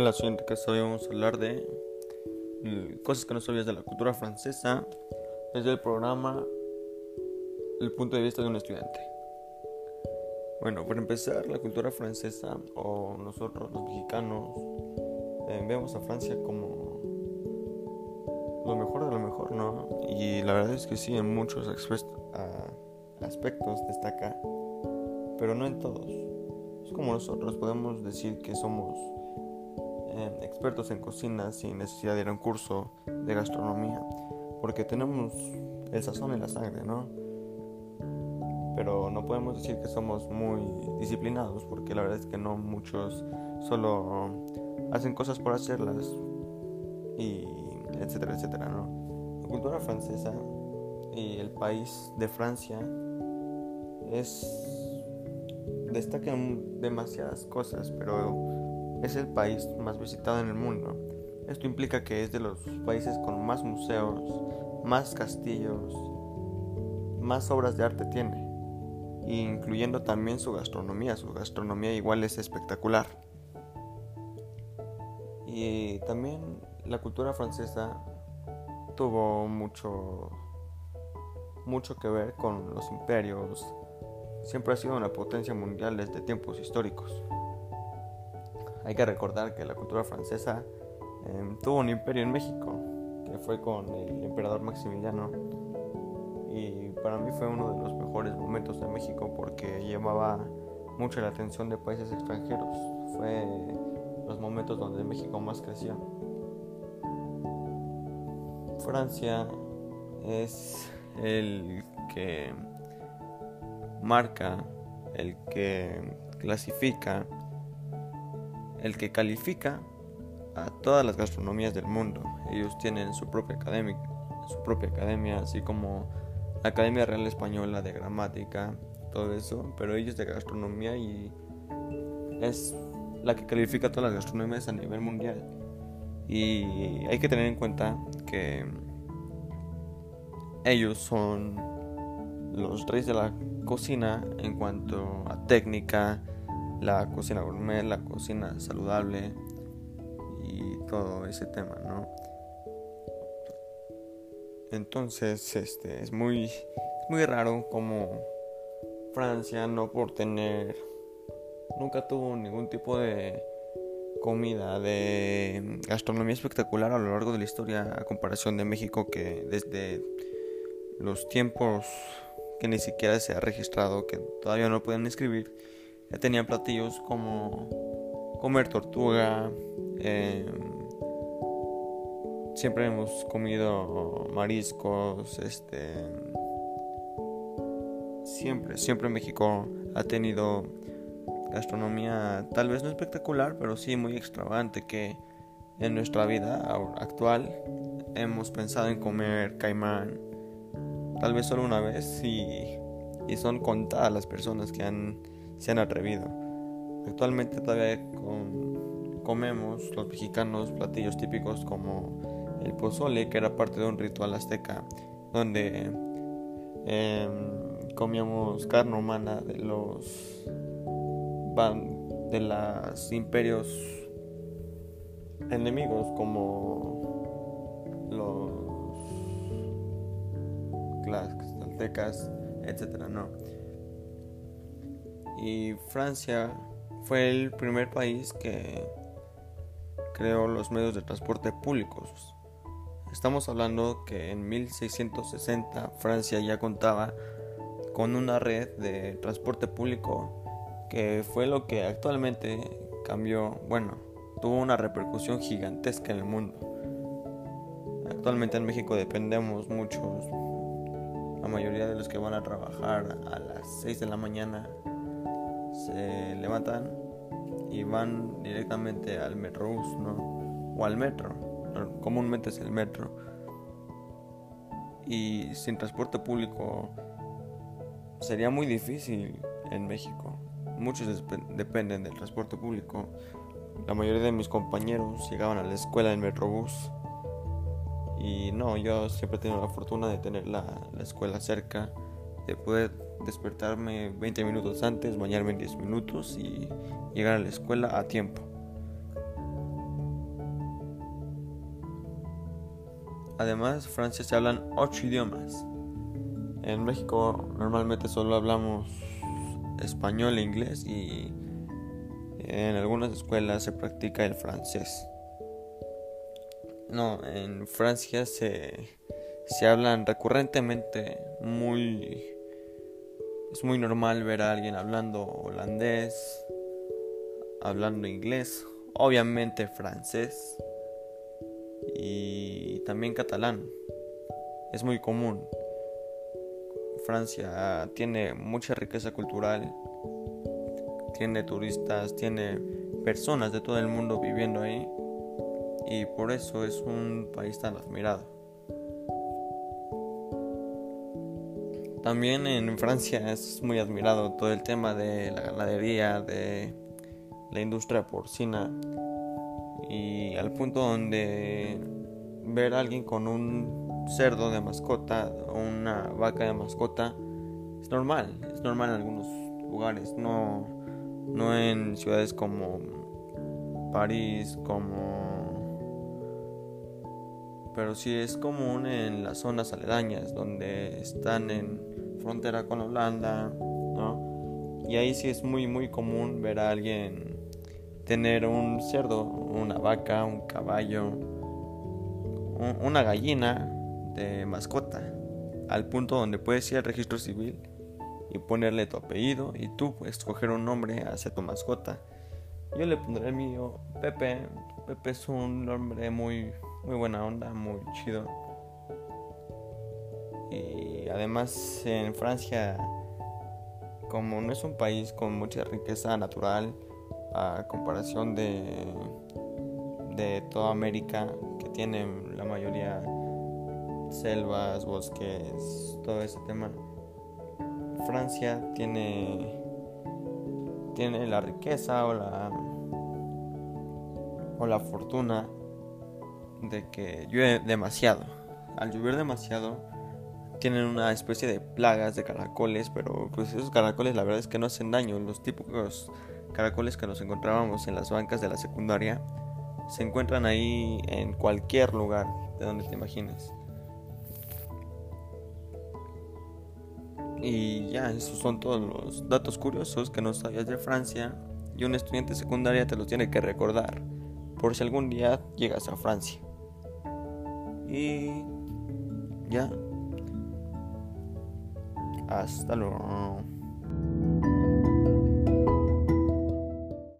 Hola, soy Enrique Hoy vamos a hablar de cosas que no sabías de la cultura francesa desde el programa El punto de vista de un estudiante. Bueno, para empezar, la cultura francesa o nosotros los mexicanos eh, vemos a Francia como lo mejor de lo mejor, ¿no? Y la verdad es que sí, en muchos aspectos destaca, pero no en todos. Es como nosotros podemos decir que somos expertos en cocina sin necesidad de ir a un curso de gastronomía, porque tenemos el sazón en la sangre, ¿no? Pero no podemos decir que somos muy disciplinados, porque la verdad es que no muchos solo hacen cosas por hacerlas y etcétera, etcétera, ¿no? La cultura francesa y el país de Francia es destacan demasiadas cosas, pero es el país más visitado en el mundo. Esto implica que es de los países con más museos, más castillos, más obras de arte tiene, incluyendo también su gastronomía. Su gastronomía igual es espectacular. Y también la cultura francesa tuvo mucho mucho que ver con los imperios. Siempre ha sido una potencia mundial desde tiempos históricos. Hay que recordar que la cultura francesa em, tuvo un imperio en México, que fue con el emperador Maximiliano. Y para mí fue uno de los mejores momentos de México porque llevaba mucho la atención de países extranjeros. Fue los momentos donde México más creció. Francia es el que marca, el que clasifica el que califica a todas las gastronomías del mundo. Ellos tienen su propia academia, su propia academia, así como la Academia Real Española de Gramática, todo eso, pero ellos de gastronomía y es la que califica todas las gastronomías a nivel mundial. Y hay que tener en cuenta que ellos son los reyes de la cocina en cuanto a técnica, la cocina gourmet, la cocina saludable y todo ese tema, ¿no? Entonces, este es muy muy raro como Francia no por tener nunca tuvo ningún tipo de comida de gastronomía espectacular a lo largo de la historia a comparación de México que desde los tiempos que ni siquiera se ha registrado que todavía no pueden escribir ya tenían platillos como comer tortuga. Em, siempre hemos comido mariscos. Este. Siempre, siempre México ha tenido gastronomía tal vez no espectacular, pero sí muy extravagante que en nuestra vida actual hemos pensado en comer caimán tal vez solo una vez y, y son contadas las personas que han se han atrevido. Actualmente todavía comemos los mexicanos platillos típicos como el pozole, que era parte de un ritual azteca, donde em, comíamos carne humana de los de los imperios enemigos como los aztecas, etcétera, ¿no? Y Francia fue el primer país que creó los medios de transporte públicos. Estamos hablando que en 1660 Francia ya contaba con una red de transporte público que fue lo que actualmente cambió, bueno, tuvo una repercusión gigantesca en el mundo. Actualmente en México dependemos muchos, la mayoría de los que van a trabajar a las 6 de la mañana se levantan y van directamente al metrobús, ¿no? O al metro. Comúnmente es el metro. Y sin transporte público sería muy difícil en México. Muchos dependen del transporte público. La mayoría de mis compañeros llegaban a la escuela en metrobús. Y no, yo siempre he tenido la fortuna de tener la, la escuela cerca, de poder despertarme 20 minutos antes, bañarme en 10 minutos y llegar a la escuela a tiempo. Además, en Francia se hablan 8 idiomas. En México normalmente solo hablamos español e inglés y en algunas escuelas se practica el francés. No, en Francia se, se hablan recurrentemente muy es muy normal ver a alguien hablando holandés, hablando inglés, obviamente francés y también catalán. Es muy común. Francia tiene mucha riqueza cultural, tiene turistas, tiene personas de todo el mundo viviendo ahí y por eso es un país tan admirado. También en Francia es muy admirado todo el tema de la ganadería, de la industria porcina. Y al punto donde ver a alguien con un cerdo de mascota o una vaca de mascota es normal, es normal en algunos lugares, no, no en ciudades como París, como... Pero sí es común en las zonas aledañas, donde están en frontera con Holanda, ¿no? Y ahí sí es muy, muy común ver a alguien tener un cerdo, una vaca, un caballo, una gallina de mascota, al punto donde puedes ir al registro civil y ponerle tu apellido y tú escoger un nombre hacia tu mascota. Yo le pondré el mío Pepe. Pepe es un nombre muy, muy buena onda, muy chido. Y además en Francia, como no es un país con mucha riqueza natural, a comparación de, de toda América, que tiene la mayoría selvas, bosques, todo ese tema. Francia tiene tiene la riqueza o la o la fortuna de que llueve demasiado. Al llover demasiado tienen una especie de plagas de caracoles, pero pues esos caracoles la verdad es que no hacen daño. Los típicos caracoles que nos encontrábamos en las bancas de la secundaria se encuentran ahí en cualquier lugar de donde te imagines. Y ya, esos son todos los datos curiosos que no sabías de Francia y un estudiante secundaria te los tiene que recordar por si algún día llegas a Francia. Y ya. Hasta luego.